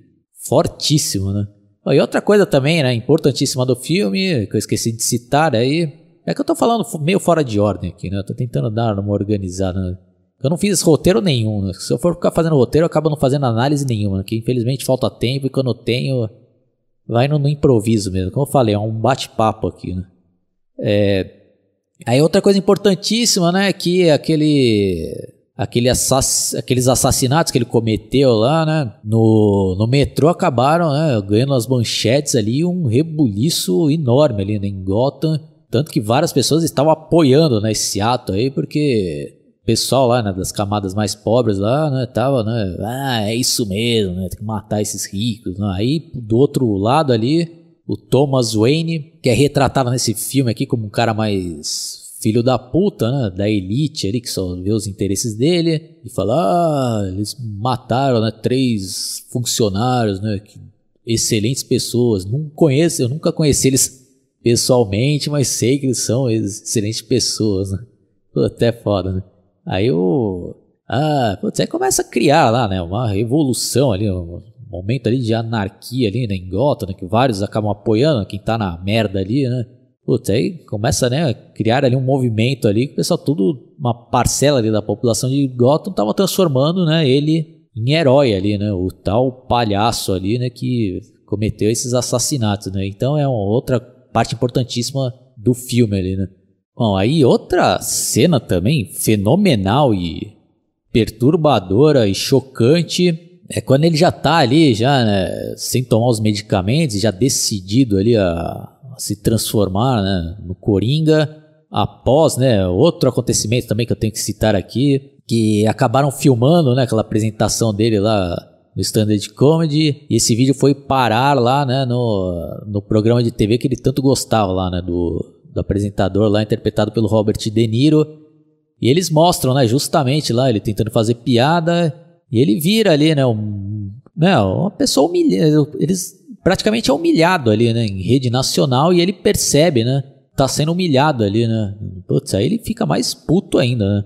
fortíssima, né? E outra coisa também, né, importantíssima do filme, que eu esqueci de citar aí, é que eu tô falando meio fora de ordem aqui, né? Eu tô tentando dar uma organizada, né? Eu não fiz roteiro nenhum, né? Se eu for ficar fazendo roteiro, eu acabo não fazendo análise nenhuma, que infelizmente falta tempo e quando eu tenho, vai no, no, improviso mesmo. Como eu falei, é um bate-papo aqui, né? É, aí outra coisa importantíssima, né, que aquele aquele assass, aqueles assassinatos que ele cometeu lá, né, no, no metrô acabaram, né, ganhando as manchetes ali, um rebuliço enorme ali né, em Gotham, tanto que várias pessoas estavam apoiando, né, esse ato aí, porque pessoal lá, né, das camadas mais pobres lá, né, tava, né, ah, é isso mesmo, né, tem que matar esses ricos, né? Aí, do outro lado ali, o Thomas Wayne, que é retratado nesse filme aqui como um cara mais filho da puta, né, da elite ali, que só vê os interesses dele, e fala, ah, eles mataram, né, três funcionários, né, que, excelentes pessoas, não conheço, eu nunca conheci eles pessoalmente, mas sei que eles são excelentes pessoas, né, Pô, até foda, né. Aí o. Ah, putz, aí começa a criar lá, né? Uma revolução ali, um momento ali de anarquia ali, né? Em Gotham, né? Que vários acabam apoiando quem tá na merda ali, né? Putz, aí começa, né? A criar ali um movimento ali que o pessoal, tudo, uma parcela ali da população de Gotham tava transformando, né? Ele em herói ali, né? O tal palhaço ali, né? Que cometeu esses assassinatos, né? Então é uma outra parte importantíssima do filme ali, né? Bom, aí outra cena também fenomenal e perturbadora e chocante é quando ele já tá ali, já, né, sem tomar os medicamentos, já decidido ali a, a se transformar, né, no Coringa, após, né, outro acontecimento também que eu tenho que citar aqui, que acabaram filmando, né, aquela apresentação dele lá no Standard Comedy, e esse vídeo foi parar lá, né, no, no programa de TV que ele tanto gostava lá, né, do do apresentador lá, interpretado pelo Robert De Niro. E eles mostram, né, justamente lá, ele tentando fazer piada, e ele vira ali, né, um, né uma pessoa humilhada, eles praticamente é humilhado ali, né, em rede nacional, e ele percebe, né, tá sendo humilhado ali, né, putz, aí ele fica mais puto ainda, né.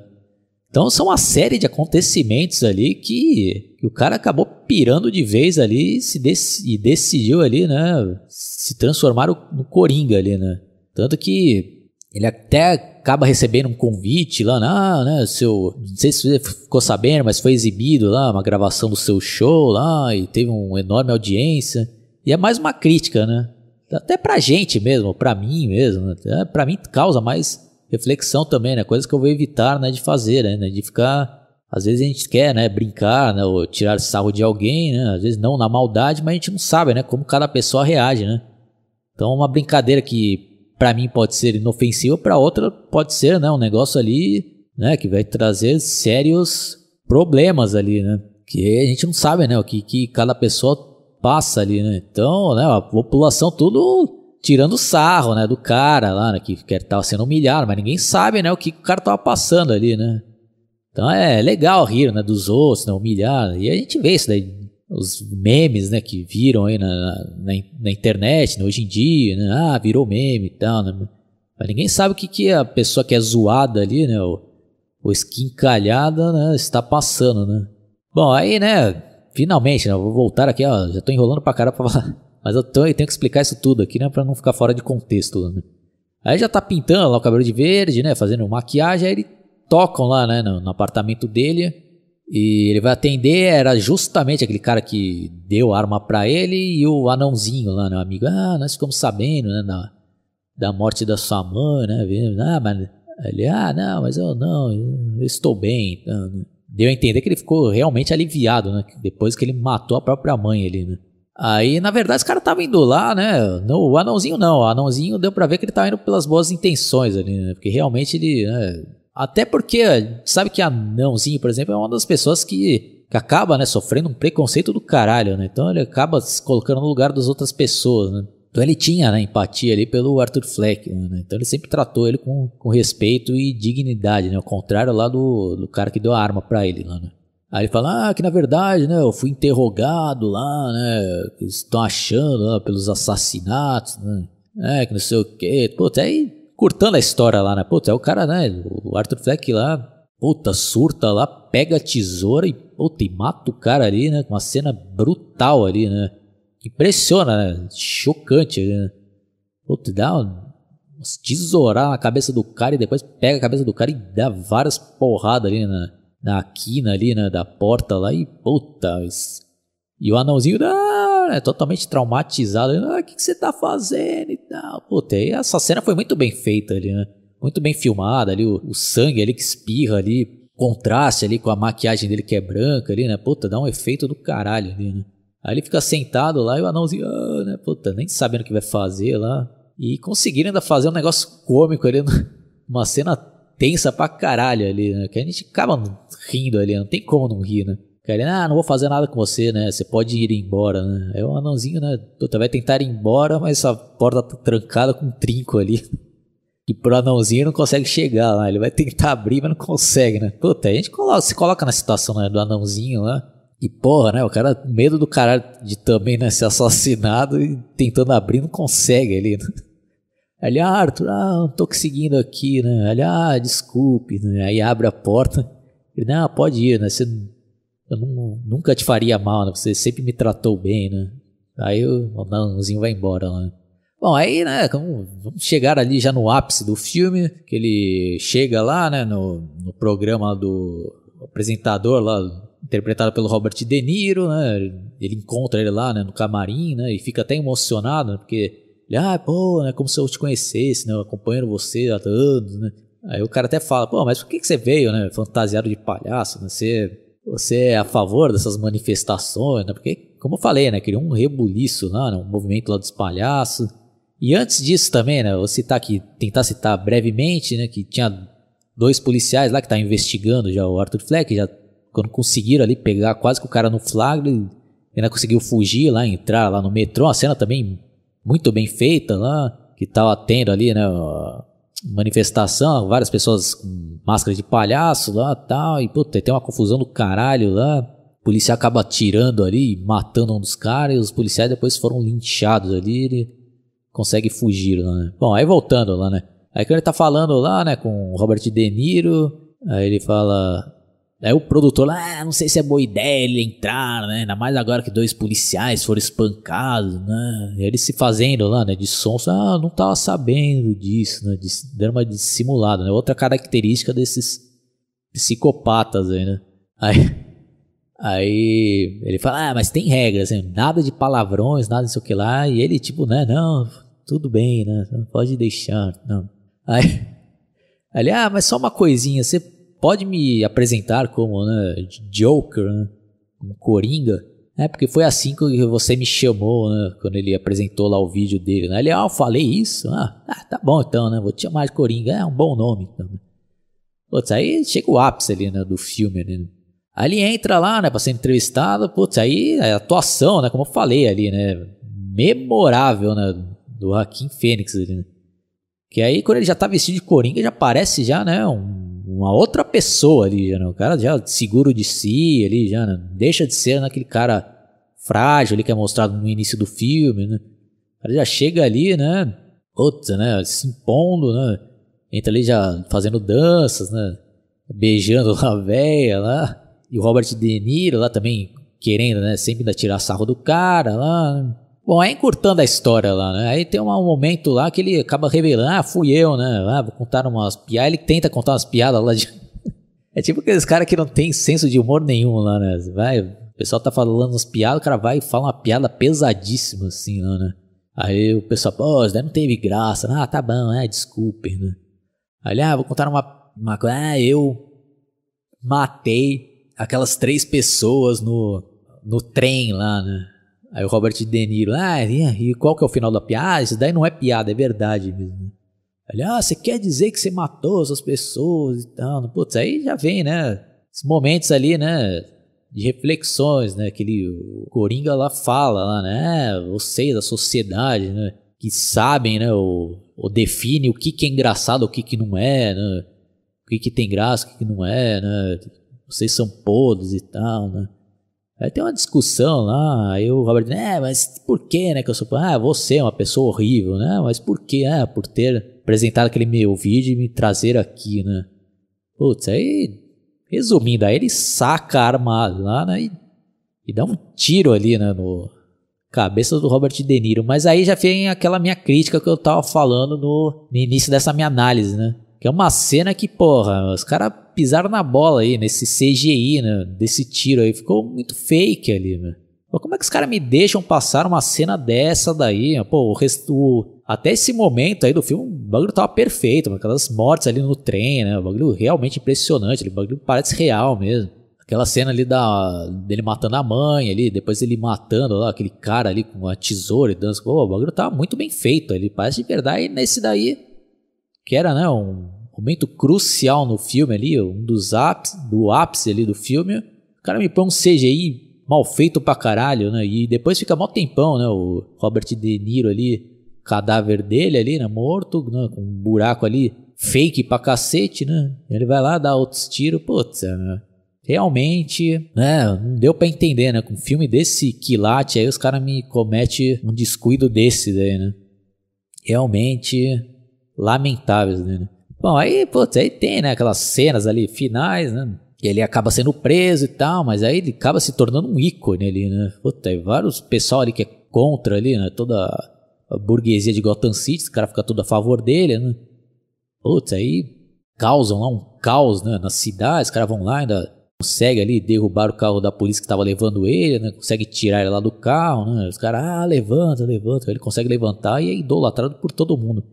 Então são uma série de acontecimentos ali que, que o cara acabou pirando de vez ali e, dec e decidiu ali, né, se transformar no Coringa ali, né. Tanto que ele até acaba recebendo um convite lá, ah, né, seu, não sei se você ficou sabendo, mas foi exibido lá uma gravação do seu show lá e teve uma enorme audiência. E é mais uma crítica, né? Até pra gente mesmo, pra mim mesmo, né? pra mim causa mais reflexão também, né? Coisas que eu vou evitar, né, de fazer, né? De ficar às vezes a gente quer, né, brincar, né, ou tirar sarro de alguém, né? Às vezes não na maldade, mas a gente não sabe, né, como cada pessoa reage, né? Então uma brincadeira que para mim pode ser inofensiva, para outra pode ser, né, um negócio ali, né, que vai trazer sérios problemas ali, né? Que a gente não sabe, né, o que, que cada pessoa passa ali, né? Então, né, a população tudo tirando sarro, né, do cara lá, né, que, que tava sendo humilhado, mas ninguém sabe, né, o que o cara tava passando ali, né? Então é legal rir, né, dos outros, né, humilhar, e a gente vê isso daí, os memes, né, que viram aí na, na, na internet, né, hoje em dia, né, ah, virou meme e tal, né, mas ninguém sabe o que, que a pessoa que é zoada ali, né, ou, ou esquincalhada, né, está passando, né. Bom, aí, né, finalmente, né, vou voltar aqui, ó, já tô enrolando pra caramba pra falar, *laughs* mas eu, tô, eu tenho que explicar isso tudo aqui, né, pra não ficar fora de contexto, né. Aí já tá pintando lá o cabelo de verde, né, fazendo maquiagem, aí ele tocam lá, né, no, no, apartamento dele. E ele vai atender, era justamente aquele cara que deu a arma para ele e o anãozinho lá, né, amigo. Ah, nós ficamos sabendo, né, na, da morte da sua mãe, né, ah, mas ele, ah, não, mas eu não, eu estou bem. Então. Deu a entender que ele ficou realmente aliviado, né, depois que ele matou a própria mãe ali, né. Aí, na verdade, esse cara tava indo lá, né? No, o anãozinho não. O anãozinho deu pra ver que ele tava indo pelas boas intenções ali, né? Porque realmente ele. Né, até porque, sabe que anãozinho, por exemplo, é uma das pessoas que, que acaba, né, sofrendo um preconceito do caralho, né? Então ele acaba se colocando no lugar das outras pessoas, né? Então ele tinha né, empatia ali pelo Arthur Fleck, né? Então ele sempre tratou ele com, com respeito e dignidade, né? Ao contrário lá do, do cara que deu a arma para ele lá, né? Aí ele fala, ah, que na verdade, né, eu fui interrogado lá, né, que estão achando lá pelos assassinatos, né, é, que não sei o quê. Pô, aí curtando a história lá, né? Puta, é o cara, né? O Arthur Fleck lá, puta, surta lá, pega a tesoura e, puta, e mata o cara ali, né? Uma cena brutal ali, né? Impressiona, né? Chocante, né? Puta, dá uma tesourar na cabeça do cara e depois pega a cabeça do cara e dá várias porradas ali na, na quina ali, né? Da porta lá e, puta, e o anãozinho, ah, é totalmente traumatizado. Ah, o que, que você tá fazendo e tal. Puta, e essa cena foi muito bem feita ali, né? Muito bem filmada ali, o, o sangue ali que espirra ali, contraste ali com a maquiagem dele que é branca ali, né? Puta, dá um efeito do caralho ali, né? Aí ele fica sentado lá e o anãozinho, ah, né? Puta, nem sabendo o que vai fazer lá. E conseguiram ainda fazer um negócio cômico ali, *laughs* uma cena tensa pra caralho ali, né? Que a gente acaba rindo ali, não tem como não rir, né? Querendo, ah, não vou fazer nada com você, né? Você pode ir embora, né? É um anãozinho, né? Puta, vai tentar ir embora, mas a porta tá trancada com um trinco ali. *laughs* E pro anãozinho não consegue chegar lá. Ele vai tentar abrir, mas não consegue, né? Puta, a gente coloca, se coloca na situação né, do anãozinho lá. E porra, né? O cara, medo do caralho de também né, ser assassinado e tentando abrir, não consegue ali. Né? *laughs* Ele, ah, Arthur, ah, não tô conseguindo aqui, né? Ele, ah, desculpe, né? Aí abre a porta. Ele, não, pode ir, né? Você eu não, nunca te faria mal, né? Você sempre me tratou bem, né? Aí o anãozinho vai embora lá. Né? Bom, aí, né, vamos chegar ali já no ápice do filme, que ele chega lá, né, no, no programa do apresentador lá, interpretado pelo Robert De Niro, né, ele encontra ele lá, né, no camarim, né, e fica até emocionado, né, porque ele, ah, pô, né, como se eu te conhecesse, né, eu acompanho você há anos, né. Aí o cara até fala, pô, mas por que, que você veio, né, fantasiado de palhaço, né, você você é a favor dessas manifestações, né? Porque, como eu falei, né? Queria um rebuliço lá, né? um movimento lá dos palhaços. E antes disso também, né? Vou citar aqui, tentar citar brevemente, né? Que tinha dois policiais lá que estavam investigando já o Arthur Fleck, já quando conseguiram ali pegar quase que o cara no flagra, ainda conseguiu fugir lá, entrar lá no metrô, uma cena também muito bem feita lá, que tava tendo ali, né? Manifestação, várias pessoas com máscara de palhaço lá tal, e puta, tem uma confusão do caralho lá. O policial acaba atirando ali, matando um dos caras, e os policiais depois foram linchados ali, ele consegue fugir lá, né? Bom, aí voltando lá, né? Aí que ele tá falando lá, né, com o Robert De Niro, aí ele fala, Aí o produtor lá, ah, não sei se é boa ideia ele entrar, né? Ainda mais agora que dois policiais foram espancados, né? Ele se fazendo lá, né? De som, ah, não tava sabendo disso, né? De, dando uma dissimulada, né? Outra característica desses psicopatas aí, né? Aí, aí ele fala, ah, mas tem regras, né? nada de palavrões, nada disso que lá. E ele, tipo, né? Não, tudo bem, né? Pode deixar, não. Aí, Ele, ah, mas só uma coisinha, você pode me apresentar como né, Joker, né? Como Coringa? É, porque foi assim que você me chamou, né? Quando ele apresentou lá o vídeo dele, né? Ele, ah, eu falei isso? Ah, ah, tá bom então, né? Vou te chamar de Coringa. É um bom nome, então, né? Putz, aí chega o ápice ali, né? Do filme ali, né? Aí ele entra lá, né? Pra ser entrevistado. Putz, aí a atuação, né? Como eu falei ali, né? Memorável, né? Do Joaquim Fênix ali, né? Que aí quando ele já tá vestido de Coringa, já parece já, né? Um, uma outra pessoa ali, né? O cara já seguro de si ali, já, né? Deixa de ser naquele cara frágil ali que é mostrado no início do filme, né? O cara já chega ali, né? Putz, né? Se impondo, né? Entra ali já fazendo danças, né? Beijando *laughs* a véia lá. E o Robert De Niro lá também querendo, né? Sempre ainda tirar sarro do cara lá. Bom, aí encurtando a história lá, né? Aí tem um momento lá que ele acaba revelando, ah, fui eu, né? Ah, vou contar umas piadas. Ele tenta contar umas piadas lá de. *laughs* é tipo aqueles caras que não tem senso de humor nenhum lá, né? Vai, o pessoal tá falando umas piadas, o cara vai e fala uma piada pesadíssima assim lá, né? Aí o pessoal, pô, isso daí não teve graça. Ah, tá bom, é, desculpem, né? Aí ele, ah, vou contar uma, uma coisa. Ah, eu matei aquelas três pessoas no, no trem lá, né? Aí o Robert De Niro, ah, e qual que é o final da piada? Isso daí não é piada, é verdade mesmo. Ele, ah, você quer dizer que você matou essas pessoas e tal? Putz, aí já vem, né? Esses momentos ali, né? De reflexões, né? Que ele, o Coringa lá fala, lá, né? Vocês da sociedade, né? Que sabem, né? Ou, ou define o que, que é engraçado, o que, que não é, né? O que, que tem graça, o que, que não é, né? vocês são podres e tal, né? Aí tem uma discussão lá, aí o Robert é, mas por que, né, que eu sou, ah, você é uma pessoa horrível, né, mas por que, ah, por ter apresentado aquele meu vídeo e me trazer aqui, né? Putz, aí, resumindo, aí ele saca a arma lá, né, e, e dá um tiro ali, né, no cabeça do Robert De Niro, mas aí já vem aquela minha crítica que eu tava falando no, no início dessa minha análise, né? Que é uma cena que, porra, os caras pisaram na bola aí, nesse CGI, né? Desse tiro aí. Ficou muito fake ali, né? Pô, como é que os caras me deixam passar uma cena dessa daí? Pô, o resto. Até esse momento aí do filme, o bagulho tava perfeito, aquelas mortes ali no trem, né? O bagulho realmente impressionante, o bagulho parece real mesmo. Aquela cena ali da, dele matando a mãe ali, depois ele matando lá, aquele cara ali com a tesoura e dança. Pô, o bagulho tava muito bem feito ali, parece de verdade. E nesse daí, que era né, um momento crucial no filme ali, um dos ápices, do ápice ali do filme, o cara me põe um CGI mal feito pra caralho, né? E depois fica mal tempão, né? O Robert De Niro ali, cadáver dele ali, né? Morto, né? com um buraco ali, fake pra cacete, né? Ele vai lá, dá outros tiros, putz, né? Realmente, né, não deu para entender, né? Com um filme desse quilate aí, os caras me cometem um descuido desse daí, né? Realmente, lamentáveis, né? Bom, aí, putz, aí tem, né, aquelas cenas ali finais, né? E ele acaba sendo preso e tal, mas aí ele acaba se tornando um ícone ali, né? Puta, tem vários pessoal ali que é contra ali, né? Toda a burguesia de Gotham City, o cara fica todo a favor dele, né? Putz, aí causam lá um caos, né? Na cidade, os caras vão lá ainda consegue ali derrubar o carro da polícia que estava levando ele, né? Consegue tirar ele lá do carro, né? Os caras, ah, levanta, levanta. Ele consegue levantar e é idolatrado por todo mundo.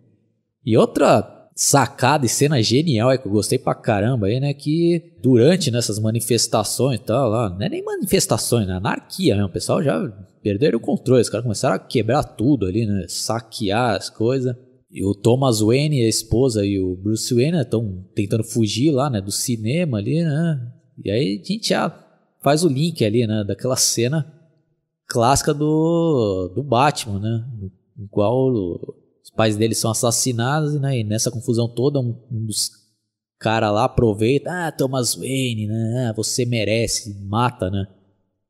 E outra sacada e cena genial é que eu gostei pra caramba aí, né? Que durante nessas manifestações e tal, lá, não é nem manifestações, né? Anarquia mesmo. O pessoal já perderam o controle. Os caras começaram a quebrar tudo ali, né? Saquear as coisas. E o Thomas Wayne, a esposa, e o Bruce Wayne estão né, tentando fugir lá, né? Do cinema ali, né? E aí a gente já faz o link ali, né? Daquela cena clássica do, do Batman, né? No qual pais dele são assassinados, né? E nessa confusão toda, um, um dos caras lá aproveita, ah, Thomas Wayne, né? Ah, você merece, mata, né?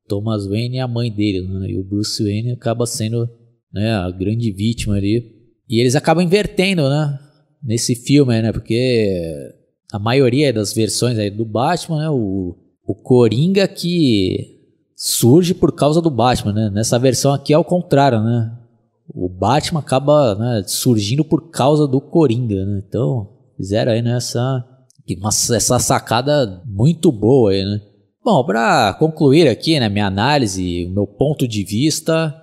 Thomas Wayne é a mãe dele, né? E o Bruce Wayne acaba sendo né, a grande vítima ali. E eles acabam invertendo, né? Nesse filme, né? Porque a maioria das versões aí do Batman, né? O, o Coringa que surge por causa do Batman, né? Nessa versão aqui é o contrário, né? O Batman acaba né, surgindo por causa do Coringa, né? Então, fizeram aí nessa né, essa sacada muito boa aí, né? Bom, para concluir aqui, né, minha análise, o meu ponto de vista,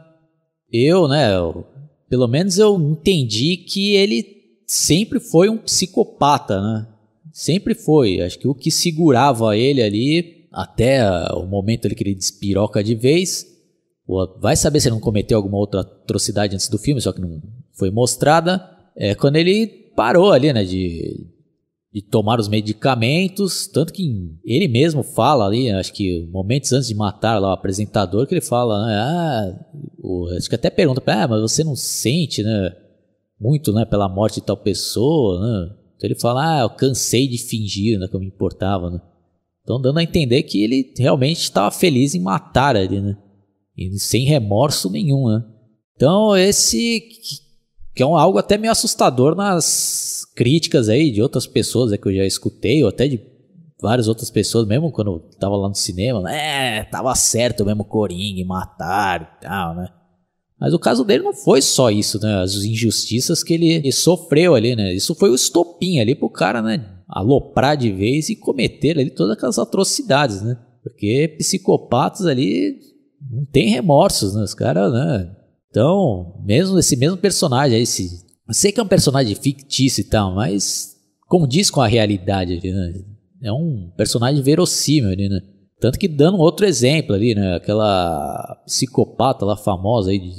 eu, né, eu, pelo menos eu entendi que ele sempre foi um psicopata, né? Sempre foi. Acho que o que segurava ele ali, até o momento ali que ele despiroca de vez, vai saber se ele não cometeu alguma outra atrocidade antes do filme, só que não foi mostrada, é quando ele parou ali, né, de, de tomar os medicamentos, tanto que ele mesmo fala ali, acho que momentos antes de matar lá o apresentador, que ele fala, né, ah, o, acho que até pergunta, ah, mas você não sente, né, muito, né, pela morte de tal pessoa, né, então ele fala, ah, eu cansei de fingir, né, que eu me importava, né. Então dando a entender que ele realmente estava feliz em matar ali, né, e sem remorso nenhum, né. Então esse que é um, algo até meio assustador nas críticas aí de outras pessoas é que eu já escutei, ou até de várias outras pessoas, mesmo quando eu tava lá no cinema, né? É, tava certo mesmo Coringa matar e tal, né? Mas o caso dele não foi só isso, né? As injustiças que ele, ele sofreu ali, né? Isso foi o estopim ali pro cara, né? Aloprar de vez e cometer ali todas aquelas atrocidades, né? Porque psicopatas ali não tem remorsos, né? Os caras, né? Então, mesmo esse mesmo personagem, esse, eu sei que é um personagem fictício e tal, mas condiz com a realidade ali, né? É um personagem verossímil né? Tanto que dando outro exemplo ali, né? Aquela psicopata lá famosa aí de,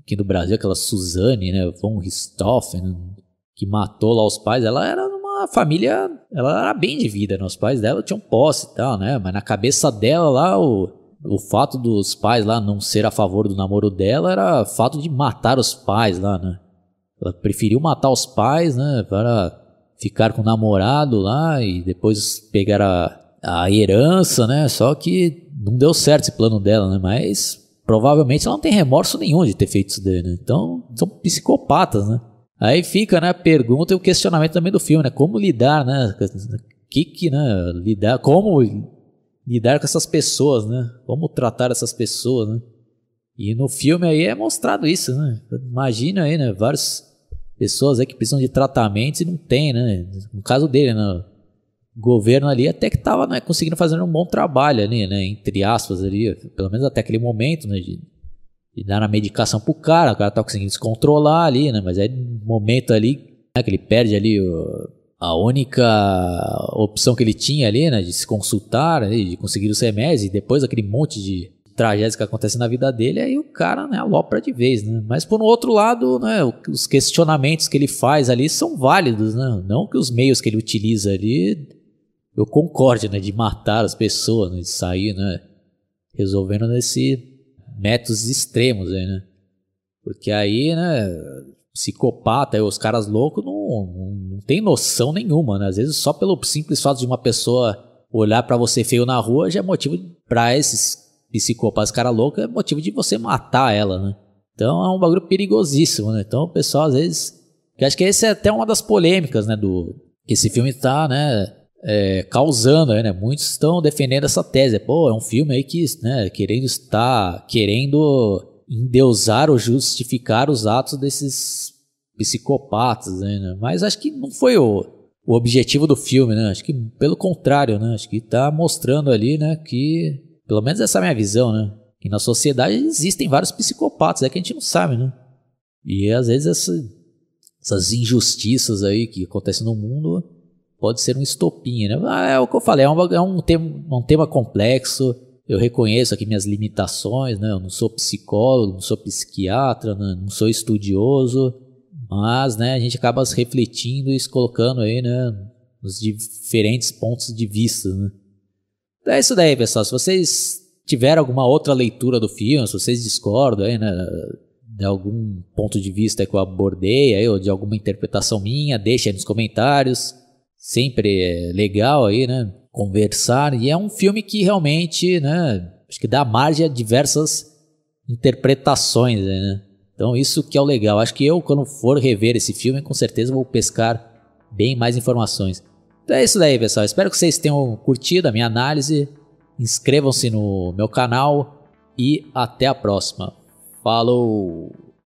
aqui no Brasil, aquela Suzane, né? Von Richthofen, né? que matou lá os pais, ela era uma família, ela era bem de vida, né? Os pais dela tinham posse e tal, né? Mas na cabeça dela lá, o o fato dos pais lá não ser a favor do namoro dela era fato de matar os pais lá, né? Ela preferiu matar os pais, né? Para ficar com o namorado lá e depois pegar a, a herança, né? Só que não deu certo esse plano dela, né? Mas provavelmente ela não tem remorso nenhum de ter feito isso daí, né? Então são psicopatas, né? Aí fica, né, a pergunta e o questionamento também do filme, né? Como lidar, né? Que que, né? Lidar, como lidar com essas pessoas, né? Como tratar essas pessoas, né? E no filme aí é mostrado isso, né? Imagina aí, né? Várias pessoas aí que precisam de tratamentos e não tem, né? No caso dele, né? O governo ali até que tava né, conseguindo fazer um bom trabalho ali, né? Entre aspas ali, pelo menos até aquele momento, né? De, de dar a medicação pro cara, o cara tá conseguindo se controlar ali, né? Mas aí no momento ali, né, que ele perde ali o a única opção que ele tinha ali, né, de se consultar, né, de conseguir os remédios, e depois aquele monte de tragédias que acontecem na vida dele, aí o cara, né, alopra de vez, né. Mas por um outro lado, né, os questionamentos que ele faz ali são válidos, né, não que os meios que ele utiliza ali, eu concorde, né, de matar as pessoas, né, de sair, né, resolvendo nesse métodos extremos aí, né. Porque aí, né, psicopata, os caras loucos não, não, tem noção nenhuma, né? Às vezes só pelo simples fato de uma pessoa olhar para você feio na rua já é motivo para esses psicopatas, cara louco, é motivo de você matar ela, né? Então é um bagulho perigosíssimo, né? Então o pessoal às vezes, que acho que esse é até uma das polêmicas, né, do que esse filme tá, né, é, causando, né? Muitos estão defendendo essa tese, pô, é um filme aí que, né, querendo estar, querendo endeusar ou justificar os atos desses psicopatas, né? Mas acho que não foi o, o objetivo do filme, né? Acho que pelo contrário, né? Acho que está mostrando ali, né, que pelo menos essa é a minha visão, né? Que na sociedade existem vários psicopatas, é que a gente não sabe, né? E às vezes essa, essas injustiças aí que acontecem no mundo pode ser um estopim, né? Ah, é o que eu falei, é um, é um, tema, um tema complexo, eu reconheço aqui minhas limitações, né? Eu não sou psicólogo, não sou psiquiatra, né? não sou estudioso, mas, né, a gente acaba refletindo e se colocando aí, né, nos diferentes pontos de vista, né? Então é isso daí, pessoal. Se vocês tiverem alguma outra leitura do filme, se vocês discordam aí, né, de algum ponto de vista que eu abordei aí, ou de alguma interpretação minha, deixe aí nos comentários. Sempre é legal aí, né? Conversar. E é um filme que realmente, né, acho que dá margem a diversas interpretações, né? Então isso que é o legal. Acho que eu, quando for rever esse filme, com certeza vou pescar bem mais informações. Então é isso daí, pessoal. Espero que vocês tenham curtido a minha análise. Inscrevam-se no meu canal e até a próxima. Falou!